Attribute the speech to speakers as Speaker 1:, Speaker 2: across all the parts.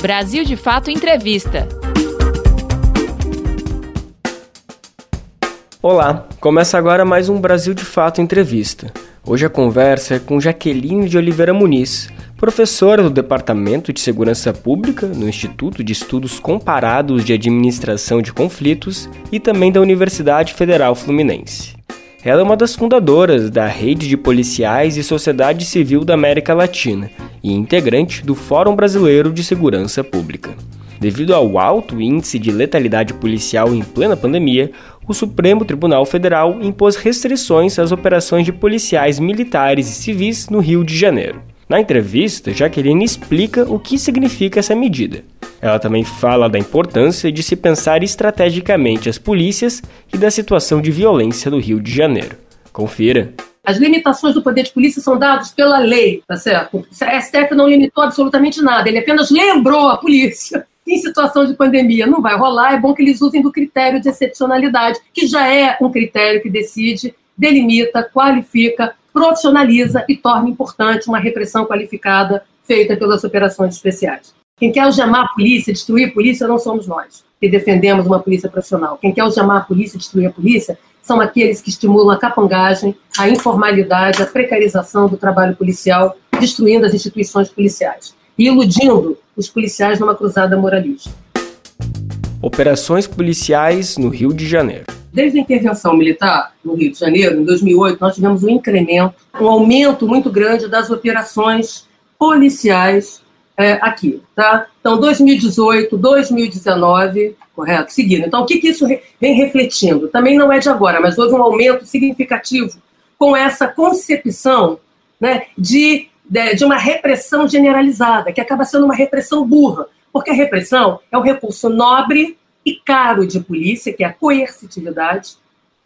Speaker 1: Brasil de Fato Entrevista.
Speaker 2: Olá, começa agora mais um Brasil de Fato Entrevista. Hoje a conversa é com Jaqueline de Oliveira Muniz, professora do Departamento de Segurança Pública no Instituto de Estudos Comparados de Administração de Conflitos e também da Universidade Federal Fluminense. Ela é uma das fundadoras da Rede de Policiais e Sociedade Civil da América Latina e integrante do Fórum Brasileiro de Segurança Pública. Devido ao alto índice de letalidade policial em plena pandemia, o Supremo Tribunal Federal impôs restrições às operações de policiais militares e civis no Rio de Janeiro. Na entrevista, Jaqueline explica o que significa essa medida. Ela também fala da importância de se pensar estrategicamente as polícias e da situação de violência do Rio de Janeiro. Confira.
Speaker 3: As limitações do poder de polícia são dadas pela lei, tá certo? O STF não limitou absolutamente nada, ele apenas lembrou a polícia em situação de pandemia não vai rolar, é bom que eles usem do critério de excepcionalidade, que já é um critério que decide, delimita, qualifica, profissionaliza e torna importante uma repressão qualificada feita pelas operações especiais. Quem quer algemar a polícia, destruir a polícia, não somos nós, que defendemos uma polícia profissional. Quem quer algemar a polícia, destruir a polícia, são aqueles que estimulam a capangagem, a informalidade, a precarização do trabalho policial, destruindo as instituições policiais e iludindo os policiais numa cruzada moralista.
Speaker 2: Operações policiais no Rio de Janeiro.
Speaker 3: Desde a intervenção militar no Rio de Janeiro, em 2008, nós tivemos um incremento, um aumento muito grande das operações policiais é, aqui, tá? Então, 2018, 2019, correto? Seguindo. Então, o que, que isso vem refletindo? Também não é de agora, mas houve um aumento significativo com essa concepção né, de, de, de uma repressão generalizada, que acaba sendo uma repressão burra, porque a repressão é um recurso nobre e caro de polícia, que é a coercitividade,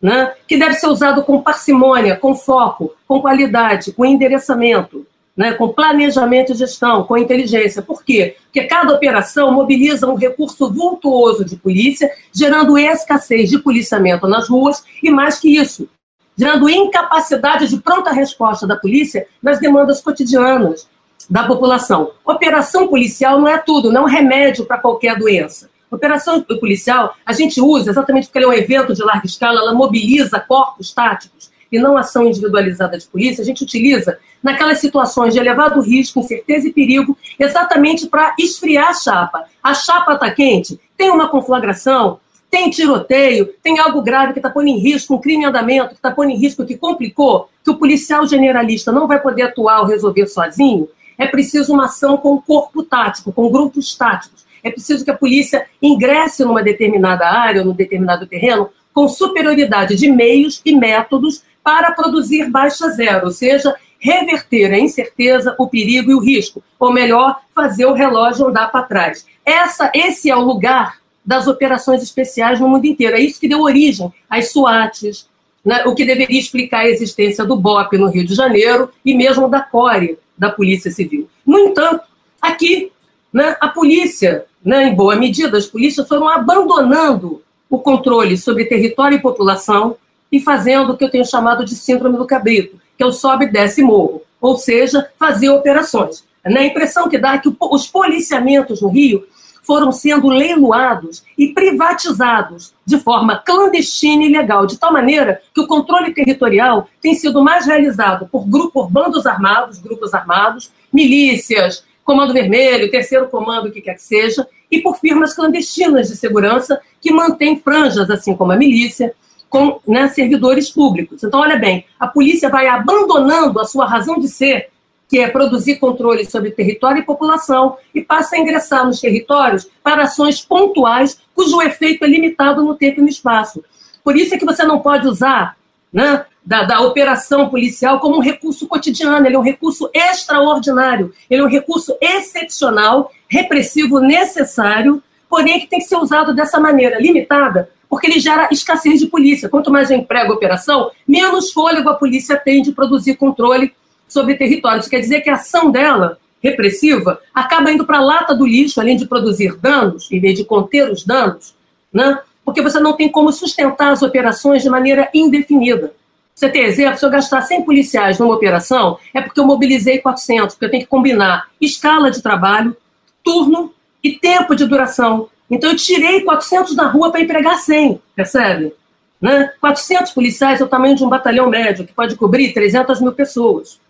Speaker 3: né, que deve ser usado com parcimônia, com foco, com qualidade, com endereçamento né, com planejamento e gestão, com inteligência. Por quê? Porque cada operação mobiliza um recurso vultuoso de polícia, gerando escassez de policiamento nas ruas e, mais que isso, gerando incapacidade de pronta resposta da polícia nas demandas cotidianas da população. Operação policial não é tudo, não é um remédio para qualquer doença. Operação policial a gente usa exatamente porque ela é um evento de larga escala, ela mobiliza corpos táticos e não ação individualizada de polícia, a gente utiliza naquelas situações de elevado risco, incerteza e perigo, exatamente para esfriar a chapa. A chapa está quente, tem uma conflagração, tem tiroteio, tem algo grave que está pondo em risco, um crime em andamento que está pondo em risco, que complicou, que o policial generalista não vai poder atuar ou resolver sozinho, é preciso uma ação com corpo tático, com grupos táticos. É preciso que a polícia ingresse numa determinada área num determinado terreno com superioridade de meios e métodos para produzir baixa zero, ou seja, reverter a incerteza, o perigo e o risco, ou melhor, fazer o relógio andar para trás. Essa, esse é o lugar das operações especiais no mundo inteiro. É isso que deu origem às SWATs, né, o que deveria explicar a existência do BOP no Rio de Janeiro e mesmo da CORE, da Polícia Civil. No entanto, aqui, né, a polícia, né, em boa medida, as polícias foram abandonando o controle sobre território e população e fazendo o que eu tenho chamado de síndrome do cabrito, que é o sobe e morro, ou seja, fazer operações. A impressão que dá é que os policiamentos no Rio foram sendo leiloados e privatizados de forma clandestina e ilegal, de tal maneira que o controle territorial tem sido mais realizado por grupos, por bandos armados, grupos armados, milícias, Comando Vermelho, Terceiro Comando, o que quer que seja, e por firmas clandestinas de segurança que mantêm franjas, assim como a milícia, com né, servidores públicos. Então, olha bem, a polícia vai abandonando a sua razão de ser, que é produzir controle sobre território e população, e passa a ingressar nos territórios para ações pontuais, cujo efeito é limitado no tempo e no espaço. Por isso é que você não pode usar né, da, da, operação policial como um recurso cotidiano, ele é um recurso extraordinário, ele é um recurso excepcional, repressivo necessário, porém que tem que ser usado dessa maneira limitada porque ele gera escassez de polícia. Quanto mais eu emprego a operação, menos fôlego a polícia tem de produzir controle sobre território. Isso quer dizer que a ação dela, repressiva, acaba indo para a lata do lixo, além de produzir danos, em vez de conter os danos, né? porque você não tem como sustentar as operações de maneira indefinida. Você tem exemplo, se eu gastar 100 policiais numa operação, é porque eu mobilizei 400, porque eu tenho que combinar escala de trabalho, turno e tempo de duração. Então eu tirei 400 da rua para empregar 100, percebe? Né? 400 policiais é o tamanho de um batalhão médio, que pode cobrir 300 mil pessoas.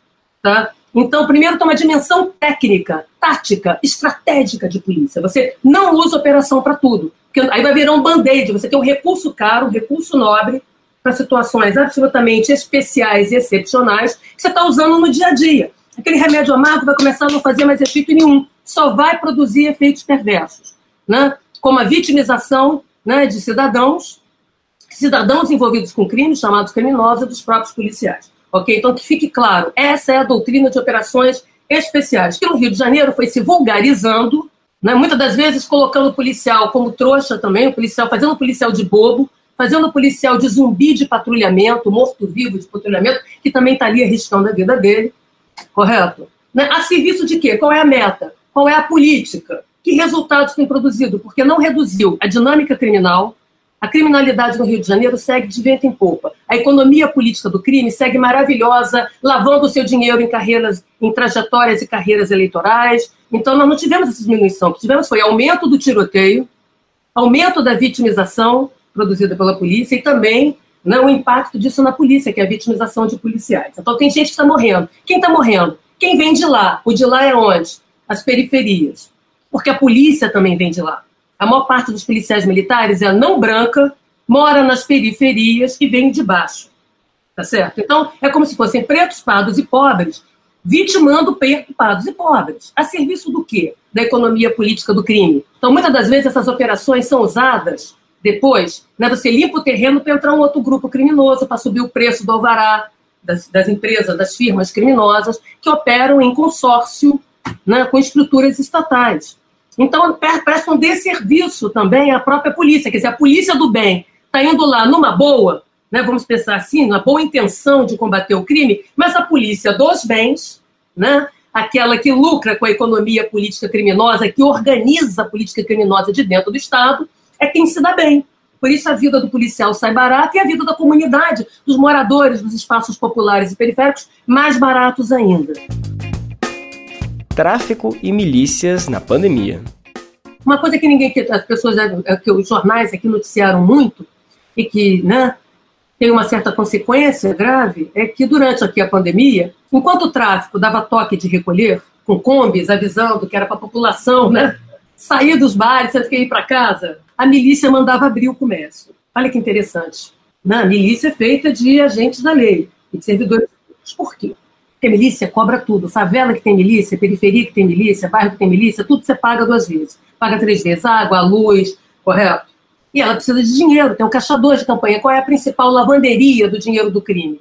Speaker 3: Tá? Então, primeiro, tem uma dimensão técnica, tática, estratégica de polícia. Você não usa operação para tudo. Porque aí vai virar um band-aid. Você tem um recurso caro, um recurso nobre, para situações absolutamente especiais e excepcionais, que você está usando no dia a dia. Aquele remédio amargo vai começar a não fazer mais efeito nenhum, só vai produzir efeitos perversos. Né? Como a vitimização né, de cidadãos, cidadãos envolvidos com crimes, chamados criminosos, dos próprios policiais. Ok? Então, que fique claro, essa é a doutrina de operações especiais, que no Rio de Janeiro foi se vulgarizando, né, muitas das vezes colocando o policial como trouxa também, o policial fazendo o policial de bobo, fazendo o policial de zumbi de patrulhamento, morto-vivo de patrulhamento, que também está ali arriscando a vida dele, correto? Né? A serviço de quê? Qual é a meta? Qual é a política? Que resultados tem produzido? Porque não reduziu a dinâmica criminal, a criminalidade no Rio de Janeiro segue de vento em popa. A economia política do crime segue maravilhosa, lavando o seu dinheiro em carreiras, em trajetórias e carreiras eleitorais. Então, nós não tivemos essa diminuição. O que tivemos foi aumento do tiroteio, aumento da vitimização produzida pela polícia e também né, o impacto disso na polícia, que é a vitimização de policiais. Então, tem gente que está morrendo. Quem está morrendo? Quem vem de lá? O de lá é onde? As periferias. Porque a polícia também vem de lá. A maior parte dos policiais militares é não branca, mora nas periferias e vem de baixo. Tá certo? Então, é como se fossem pretos, pardos e pobres, vitimando pretos, pardos e pobres. A serviço do quê? Da economia política do crime. Então, muitas das vezes, essas operações são usadas depois, né, você limpa o terreno para entrar um outro grupo criminoso, para subir o preço do alvará das, das, empresas, das firmas criminosas, que operam em consórcio né, com estruturas estatais. Então, prestam desserviço também à própria polícia. Quer dizer, a polícia do bem está indo lá numa boa, né, vamos pensar assim, numa boa intenção de combater o crime, mas a polícia dos bens, né, aquela que lucra com a economia política criminosa, que organiza a política criminosa de dentro do Estado, é quem se dá bem. Por isso a vida do policial sai barata e a vida da comunidade, dos moradores dos espaços populares e periféricos, mais baratos ainda
Speaker 2: tráfico e milícias na pandemia.
Speaker 3: Uma coisa que ninguém, que as pessoas, é, que os jornais aqui noticiaram muito e que, né, tem uma certa consequência grave é que durante aqui a pandemia, enquanto o tráfico dava toque de recolher com combis avisando que era para a população, né, sair dos bares, você ir para casa, a milícia mandava abrir o comércio. Olha que interessante. Né? A milícia é feita de agentes da lei e de servidores. Por quê? Porque milícia cobra tudo. Favela que tem milícia, periferia que tem milícia, bairro que tem milícia, tudo você paga duas vezes. Paga três vezes, água, luz, correto? E ela precisa de dinheiro, tem um caçador de campanha. Qual é a principal lavanderia do dinheiro do crime?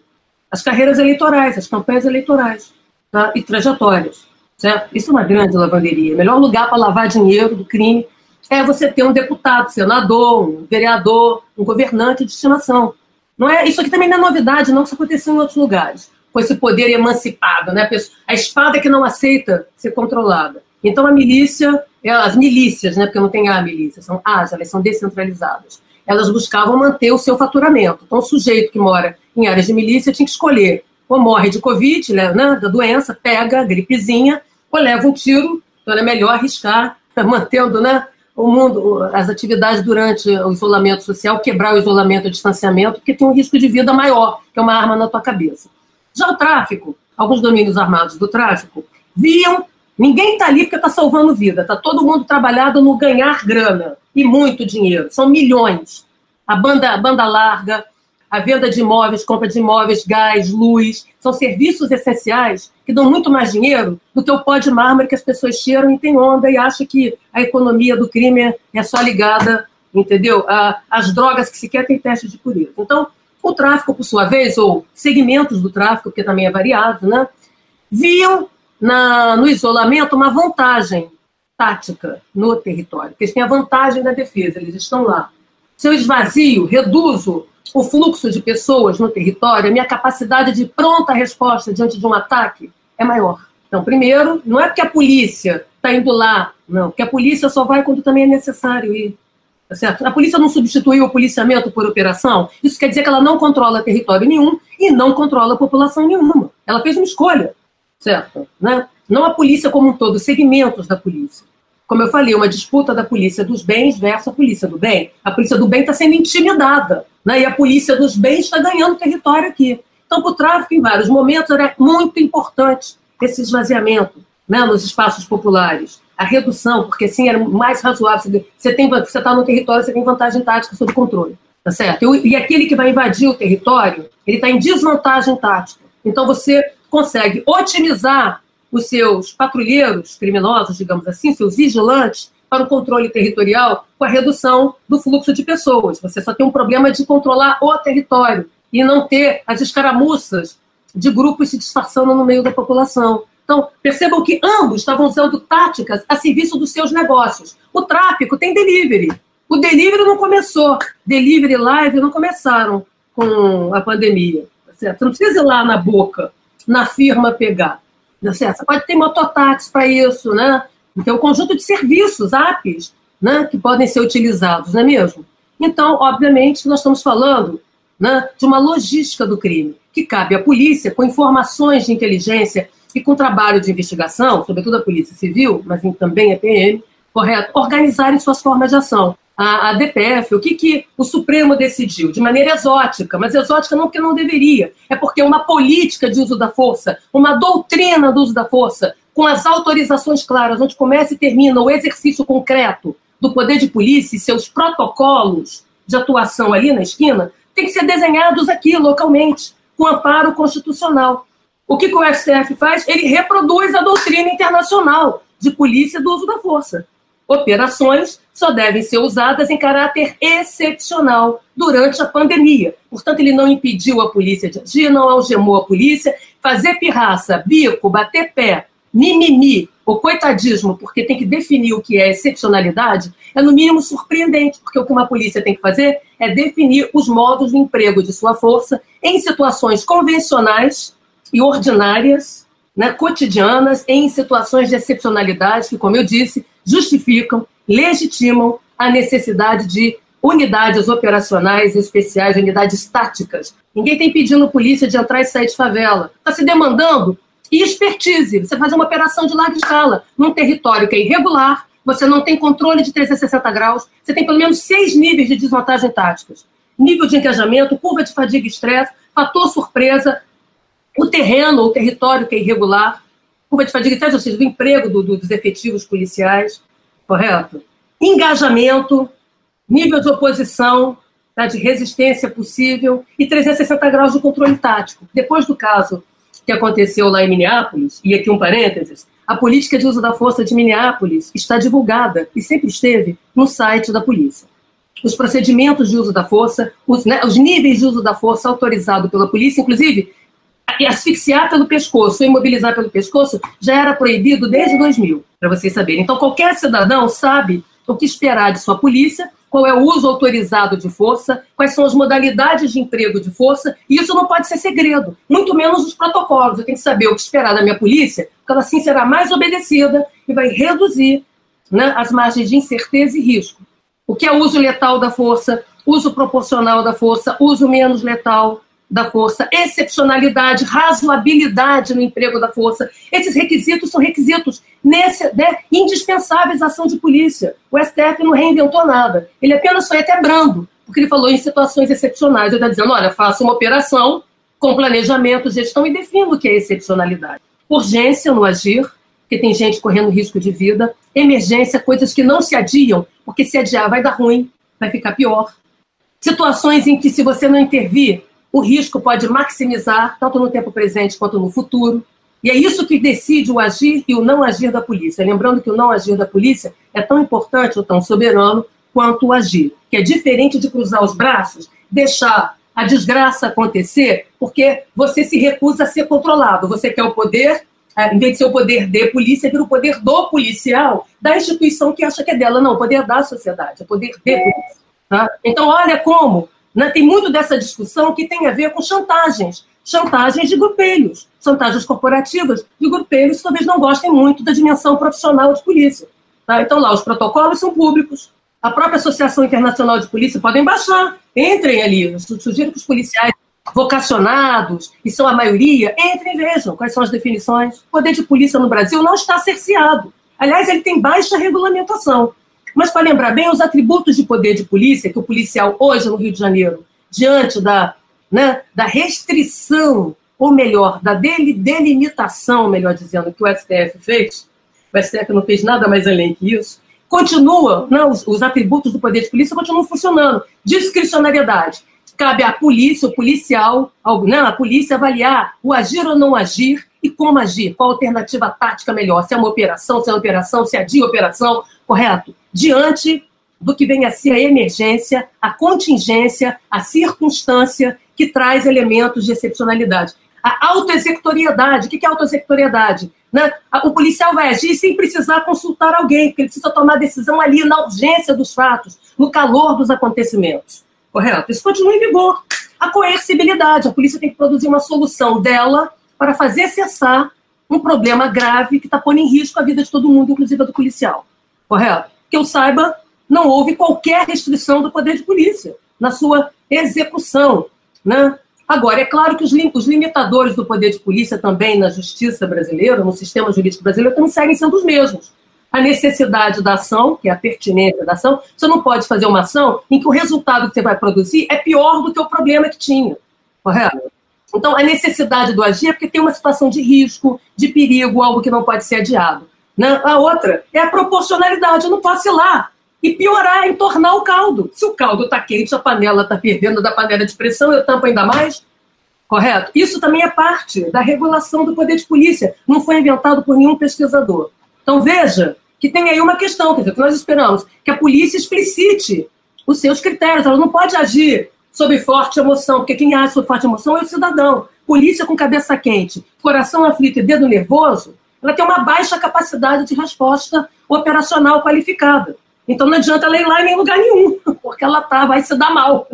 Speaker 3: As carreiras eleitorais, as campanhas eleitorais tá? e trajetórias. Certo? Isso é uma grande lavanderia. O melhor lugar para lavar dinheiro do crime é você ter um deputado, senador, um vereador, um governante de estimação. Não é, isso aqui também não é novidade, não, isso aconteceu em outros lugares com esse poder emancipado, né? A espada que não aceita ser controlada. Então a milícia, é, as milícias, né? Porque não tem a milícia, são as, elas são descentralizadas. Elas buscavam manter o seu faturamento. Então o sujeito que mora em áreas de milícia tinha que escolher ou morre de covid, né, né da doença, pega a gripezinha, ou leva um tiro. Então é melhor arriscar, mantendo, né? o mundo, as atividades durante o isolamento social, quebrar o isolamento, o distanciamento, porque tem um risco de vida maior, que é uma arma na tua cabeça. Já o tráfico, alguns domínios armados do tráfico, viam ninguém está ali porque está salvando vida, está todo mundo trabalhado no ganhar grana e muito dinheiro, são milhões. A banda, a banda larga, a venda de imóveis, compra de imóveis, gás, luz, são serviços essenciais que dão muito mais dinheiro do que o pó de mármore que as pessoas cheiram e tem onda e acham que a economia do crime é só ligada, entendeu? Às drogas que sequer tem teste de pureza. Então, o tráfico, por sua vez, ou segmentos do tráfico, que também é variado, né, viam na, no isolamento uma vantagem tática no território, porque eles têm a vantagem da defesa, eles estão lá. Se eu esvazio, reduzo o fluxo de pessoas no território, a minha capacidade de pronta resposta diante de um ataque é maior. Então, primeiro, não é porque a polícia está indo lá, não, porque a polícia só vai quando também é necessário ir. Tá certo? A polícia não substituiu o policiamento por operação. Isso quer dizer que ela não controla território nenhum e não controla população nenhuma. Ela fez uma escolha, certo? Né? Não a polícia como um todo, segmentos da polícia. como eu falei, uma disputa da polícia dos bens versus a polícia do bem. A polícia do bem está sendo intimidada, né? e a polícia dos bens está ganhando território aqui. Então, para o tráfico, em vários momentos, era muito importante esse esvaziamento né, nos espaços populares. A redução, porque assim era mais razoável. Você está no território, você tem vantagem tática sobre controle. Tá certo? E aquele que vai invadir o território, ele está em desvantagem tática. Então, você consegue otimizar os seus patrulheiros criminosos, digamos assim, seus vigilantes, para o controle territorial com a redução do fluxo de pessoas. Você só tem um problema de controlar o território e não ter as escaramuças de grupos se disfarçando no meio da população. Então, percebam que ambos estavam usando táticas a serviço dos seus negócios. O tráfico tem delivery. O delivery não começou. Delivery live não começaram com a pandemia. Tá certo? Você não precisa ir lá na boca, na firma pegar. Tá certo? Você pode ter mototáxi para isso, né? Então, um conjunto de serviços, apps, né, que podem ser utilizados, não é mesmo? Então, obviamente, nós estamos falando né, de uma logística do crime, que cabe à polícia, com informações de inteligência e com trabalho de investigação, sobretudo a Polícia Civil, mas também a PM, correto, organizarem suas formas de ação. A, a, DPF, o que, que o Supremo decidiu? De maneira exótica, mas exótica não porque não deveria, é porque uma política de uso da força, uma doutrina do uso da força, com as autorizações claras, onde começa e termina o exercício concreto do poder de polícia e seus protocolos de atuação ali na esquina, tem que ser desenhados aqui localmente, com amparo constitucional. O que, que o STF faz? Ele reproduz a doutrina internacional de polícia do uso da força. Operações só devem ser usadas em caráter excepcional durante a pandemia. Portanto, ele não impediu a polícia de agir, não algemou a polícia. Fazer pirraça, bico, bater pé, mimimi ou coitadismo, porque tem que definir o que é excepcionalidade, é no mínimo surpreendente, porque o que uma polícia tem que fazer é definir os modos de emprego de sua força em situações convencionais e ordinárias, né, cotidianas, em situações de excepcionalidade que, como eu disse, justificam, legitimam a necessidade de unidades operacionais especiais, unidades táticas. Ninguém tem pedindo polícia de entrar e sair de favela. Está se demandando expertise. Você faz uma operação de larga escala num território que é irregular, você não tem controle de 360 graus, você tem pelo menos seis níveis de desvantagem táticas. Nível de engajamento, curva de fadiga e estresse, fator surpresa, o terreno, o território que é irregular, curva de fadiga estresse, ou seja, do emprego do, do, dos efetivos policiais, correto? Engajamento, nível de oposição, tá, de resistência possível e 360 graus de controle tático. Depois do caso que aconteceu lá em Minneapolis, e aqui um parênteses, a política de uso da força de Minneapolis está divulgada e sempre esteve no site da polícia. Os procedimentos de uso da força, os, né, os níveis de uso da força autorizado pela polícia, inclusive asfixiar pelo pescoço, imobilizar pelo pescoço, já era proibido desde 2000, para vocês saberem. Então, qualquer cidadão sabe o que esperar de sua polícia qual é o uso autorizado de força, quais são as modalidades de emprego de força, e isso não pode ser segredo, muito menos os protocolos. Eu tenho que saber o que esperar da minha polícia, porque ela assim será mais obedecida e vai reduzir né, as margens de incerteza e risco. O que é uso letal da força, uso proporcional da força, uso menos letal, da força, excepcionalidade, razoabilidade no emprego da força. Esses requisitos são requisitos nesse, né, indispensáveis à ação de polícia. O STF não reinventou nada. Ele apenas foi até brando, porque ele falou em situações excepcionais. Ele está dizendo: olha, faça uma operação com planejamento, gestão e defina o que é excepcionalidade. Urgência no agir, porque tem gente correndo risco de vida. Emergência, coisas que não se adiam, porque se adiar vai dar ruim, vai ficar pior. Situações em que, se você não intervir, o risco pode maximizar, tanto no tempo presente quanto no futuro. E é isso que decide o agir e o não agir da polícia. Lembrando que o não agir da polícia é tão importante ou tão soberano quanto o agir, que é diferente de cruzar os braços, deixar a desgraça acontecer, porque você se recusa a ser controlado. Você quer o poder, é, em vez de ser o poder de polícia, vira o poder do policial, da instituição que acha que é dela. Não, o poder da sociedade, é o poder de polícia. Tá? Então, olha como né? Tem muito dessa discussão que tem a ver com chantagens. Chantagens de grupelhos, chantagens corporativas de grupelhos que talvez não gostem muito da dimensão profissional de polícia. Tá? Então, lá, os protocolos são públicos. A própria Associação Internacional de Polícia podem baixar. Entrem ali. Eu sugiro que os policiais vocacionados, e são a maioria, entrem e vejam quais são as definições. O poder de polícia no Brasil não está cerceado. Aliás, ele tem baixa regulamentação. Mas, para lembrar bem, os atributos de poder de polícia que o policial hoje no Rio de Janeiro, diante da, né, da restrição, ou melhor, da delimitação, melhor dizendo, que o STF fez, o STF não fez nada mais além que isso, continua, não, os, os atributos do poder de polícia continuam funcionando. Discricionariedade. Cabe à polícia, o policial, ao, não, a polícia avaliar o agir ou não agir e como agir, qual a alternativa tática melhor, se é uma operação, se é uma operação, se é de operação, correto? Diante do que vem a ser a emergência, a contingência, a circunstância que traz elementos de excepcionalidade. A autoexecutoriedade. O que é autoexecutoriedade? Né? O policial vai agir sem precisar consultar alguém, porque ele precisa tomar decisão ali na urgência dos fatos, no calor dos acontecimentos. Correto? Isso continua em vigor. A coercibilidade. A polícia tem que produzir uma solução dela para fazer cessar um problema grave que está pondo em risco a vida de todo mundo, inclusive a do policial. Correto? Que eu saiba, não houve qualquer restrição do poder de polícia na sua execução. Né? Agora, é claro que os, os limitadores do poder de polícia também na justiça brasileira, no sistema jurídico brasileiro, também seguem sendo os mesmos. A necessidade da ação, que é a pertinência da ação, você não pode fazer uma ação em que o resultado que você vai produzir é pior do que o problema que tinha. Correto? Então, a necessidade do agir é porque tem uma situação de risco, de perigo, algo que não pode ser adiado. Né? A outra é a proporcionalidade. Eu não posso ir lá e piorar, entornar o caldo. Se o caldo está quente, a panela está fervendo da panela de pressão, eu tampo ainda mais. Correto? Isso também é parte da regulação do poder de polícia. Não foi inventado por nenhum pesquisador. Então veja que tem aí uma questão, quer dizer, que nós esperamos que a polícia explicite os seus critérios. Ela não pode agir sob forte emoção, porque quem age sob forte emoção é o cidadão. Polícia com cabeça quente, coração aflito e dedo nervoso, ela tem uma baixa capacidade de resposta operacional qualificada. Então não adianta ela ir lá em lugar nenhum, porque ela tá, vai se dar mal,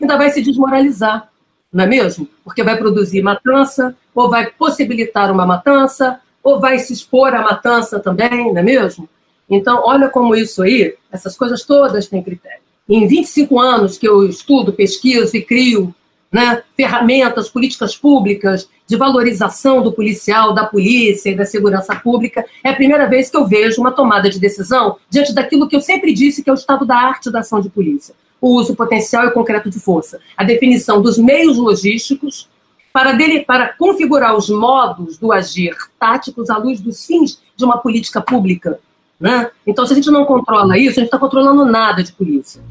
Speaker 3: ainda vai se desmoralizar, não é mesmo? Porque vai produzir matança, ou vai possibilitar uma matança, ou vai se expor à matança também, não é mesmo? Então, olha como isso aí, essas coisas todas têm critério. Em 25 anos que eu estudo, pesquiso e crio né, ferramentas, políticas públicas de valorização do policial, da polícia e da segurança pública, é a primeira vez que eu vejo uma tomada de decisão diante daquilo que eu sempre disse que é o estado da arte da ação de polícia. O uso potencial e concreto de força. A definição dos meios logísticos para, dele, para configurar os modos do agir táticos à luz dos fins de uma política pública. Né? Então, se a gente não controla isso, a gente está controlando nada de polícia.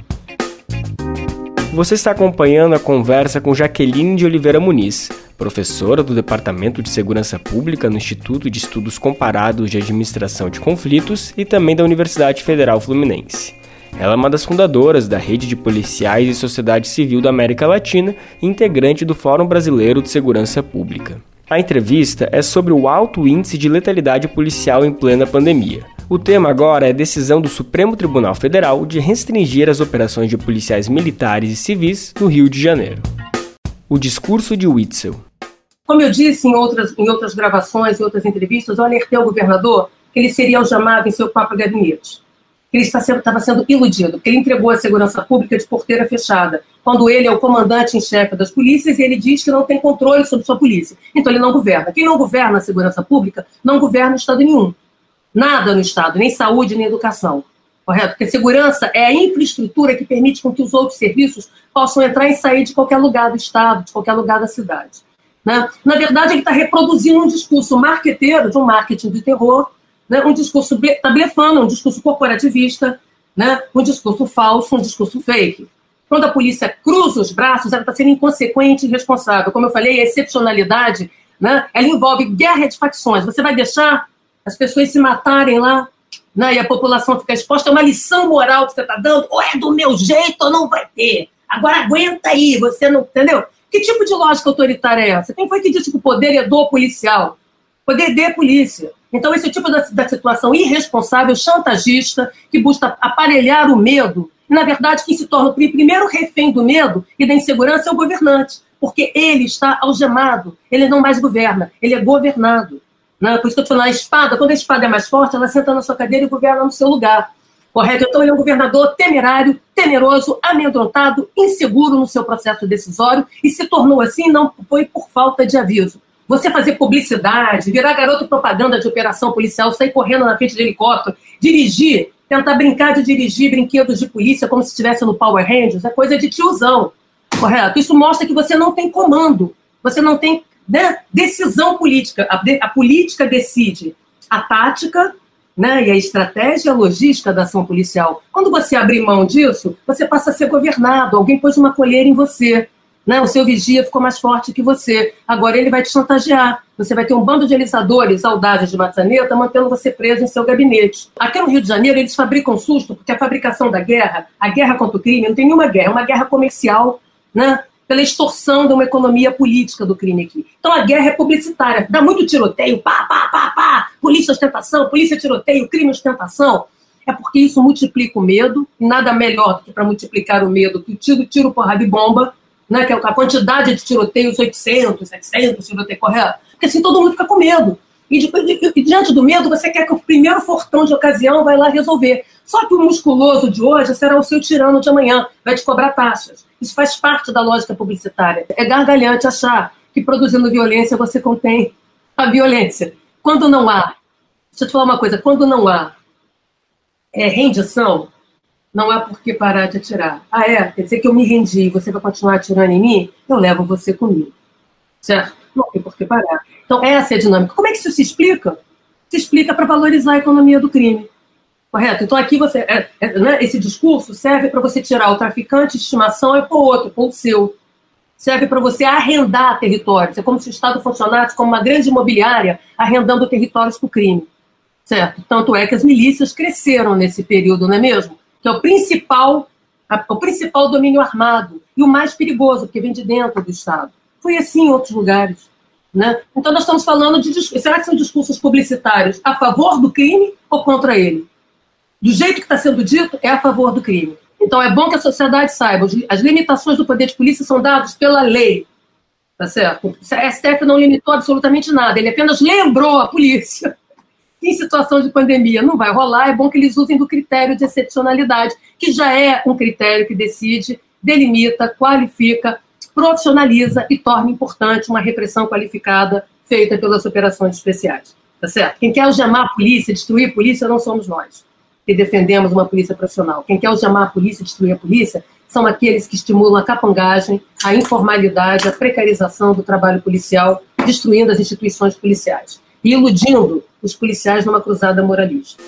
Speaker 2: Você está acompanhando a conversa com Jaqueline de Oliveira Muniz, professora do Departamento de Segurança Pública no Instituto de Estudos Comparados de Administração de Conflitos e também da Universidade Federal Fluminense. Ela é uma das fundadoras da Rede de Policiais e Sociedade Civil da América Latina e integrante do Fórum Brasileiro de Segurança Pública. A entrevista é sobre o alto índice de letalidade policial em plena pandemia. O tema agora é a decisão do Supremo Tribunal Federal de restringir as operações de policiais militares e civis no Rio de Janeiro. O discurso de Witzel.
Speaker 3: Como eu disse em outras, em outras gravações, em outras entrevistas, eu alertei ao governador que ele seria chamado em seu próprio gabinete. Ele estava sendo, sendo iludido, porque ele entregou a segurança pública de porteira fechada, quando ele é o comandante em chefe das polícias e ele diz que não tem controle sobre sua polícia. Então ele não governa. Quem não governa a segurança pública não governa Estado nenhum. Nada no Estado, nem saúde, nem educação. Correto? Porque segurança é a infraestrutura que permite com que os outros serviços possam entrar e sair de qualquer lugar do Estado, de qualquer lugar da cidade. Né? Na verdade, ele está reproduzindo um discurso marqueteiro, de um marketing de terror, né? um discurso está blefando, um discurso corporativista, né? um discurso falso, um discurso fake. Quando a polícia cruza os braços, ela está sendo inconsequente e irresponsável. Como eu falei, a excepcionalidade né? ela envolve guerra de facções. Você vai deixar as pessoas se matarem lá, né, e a população ficar exposta, é uma lição moral que você está dando, ou é do meu jeito ou não vai ter. Agora aguenta aí, você não. Entendeu? Que tipo de lógica autoritária é essa? Quem foi que disse que o poder é do policial? Poder de polícia. Então, esse tipo da, da situação irresponsável, chantagista, que busca aparelhar o medo, e, na verdade, quem se torna o primeiro refém do medo e da insegurança é o governante, porque ele está algemado, ele não mais governa, ele é governado. Né? Por isso que eu estou falando, a espada, quando a espada é mais forte, ela senta na sua cadeira e governa no seu lugar. Correto? Então ele é um governador temerário, temeroso, amedrontado, inseguro no seu processo decisório e se tornou assim não foi por falta de aviso, você fazer publicidade, virar garoto propaganda de operação policial, sair correndo na frente de helicóptero, dirigir, tentar brincar de dirigir brinquedos de polícia como se estivesse no Power Rangers, é coisa de tiozão, correto? Isso mostra que você não tem comando, você não tem né, decisão política. A, a política decide a tática né, e a estratégia a logística da ação policial. Quando você abrir mão disso, você passa a ser governado, alguém pôs uma colheira em você. Né? O seu vigia ficou mais forte que você. Agora ele vai te chantagear. Você vai ter um bando de alisadores audazes de maçaneta mantendo você preso em seu gabinete. Aqui no Rio de Janeiro, eles fabricam susto, porque a fabricação da guerra, a guerra contra o crime, não tem nenhuma guerra, é uma guerra comercial, né? Pela extorsão de uma economia política do crime aqui. Então a guerra é publicitária, dá muito tiroteio, pá, pá, pá, pá, polícia ostentação, polícia tiroteio, crime ostentação. É porque isso multiplica o medo, nada melhor do que para multiplicar o medo que o tiro, tiro, porrada e bomba, né, que é a quantidade de tiroteios, 800, 700 tiroteios, correto? Porque assim todo mundo fica com medo. E, e, e, diante do medo, você quer que o primeiro fortão de ocasião vai lá resolver. Só que o musculoso de hoje será o seu tirano de amanhã, vai te cobrar taxas. Isso faz parte da lógica publicitária. É gargalhante achar que produzindo violência você contém a violência. Quando não há, deixa eu te falar uma coisa, quando não há é, rendição, não há por que parar de atirar. Ah, é? Quer dizer que eu me rendi e você vai continuar atirando em mim? Eu levo você comigo. Certo? Não tem por que parar. Então, essa é a dinâmica. Como é que isso se explica? Se explica para valorizar a economia do crime. Correto? Então, aqui você. É, é, né, esse discurso serve para você tirar o traficante de estimação e pôr outro, pôr o seu. Serve para você arrendar territórios. É como se o Estado funcionasse como uma grande imobiliária arrendando territórios para o crime. Certo? Tanto é que as milícias cresceram nesse período, não é mesmo? Que é o principal, a, o principal domínio armado e o mais perigoso, porque vem de dentro do Estado. Foi assim em outros lugares. Né? Então, nós estamos falando de. Será que são discursos publicitários a favor do crime ou contra ele? Do jeito que está sendo dito, é a favor do crime. Então, é bom que a sociedade saiba: as limitações do poder de polícia são dadas pela lei. Tá certo? O STF não limitou absolutamente nada, ele apenas lembrou a polícia em situação de pandemia não vai rolar, é bom que eles usem do critério de excepcionalidade, que já é um critério que decide, delimita, qualifica profissionaliza e torna importante uma repressão qualificada feita pelas operações especiais. Tá certo? Quem quer algemar a polícia, destruir a polícia, não somos nós, que defendemos uma polícia profissional. Quem quer algemar a polícia, destruir a polícia, são aqueles que estimulam a capangagem, a informalidade, a precarização do trabalho policial, destruindo as instituições policiais e iludindo os policiais numa cruzada moralista.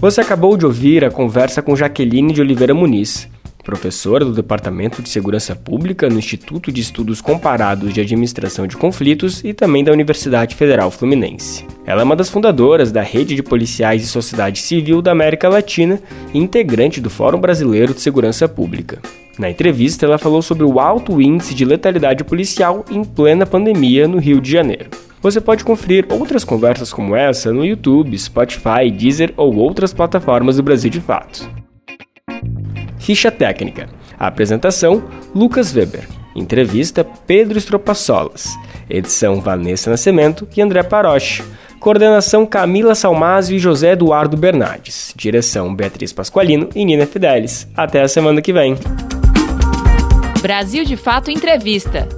Speaker 2: Você acabou de ouvir a conversa com Jaqueline de Oliveira Muniz, professora do Departamento de Segurança Pública no Instituto de Estudos Comparados de Administração de Conflitos e também da Universidade Federal Fluminense. Ela é uma das fundadoras da Rede de Policiais e Sociedade Civil da América Latina e integrante do Fórum Brasileiro de Segurança Pública. Na entrevista, ela falou sobre o alto índice de letalidade policial em plena pandemia no Rio de Janeiro. Você pode conferir outras conversas como essa no YouTube, Spotify, Deezer ou outras plataformas do Brasil de Fato. Ficha técnica. Apresentação: Lucas Weber. Entrevista: Pedro Estropaçolas. Edição: Vanessa Nascimento e André Paroche. Coordenação: Camila Salmásio e José Eduardo Bernardes. Direção: Beatriz Pasqualino e Nina Fidelis. Até a semana que vem.
Speaker 1: Brasil de Fato Entrevista.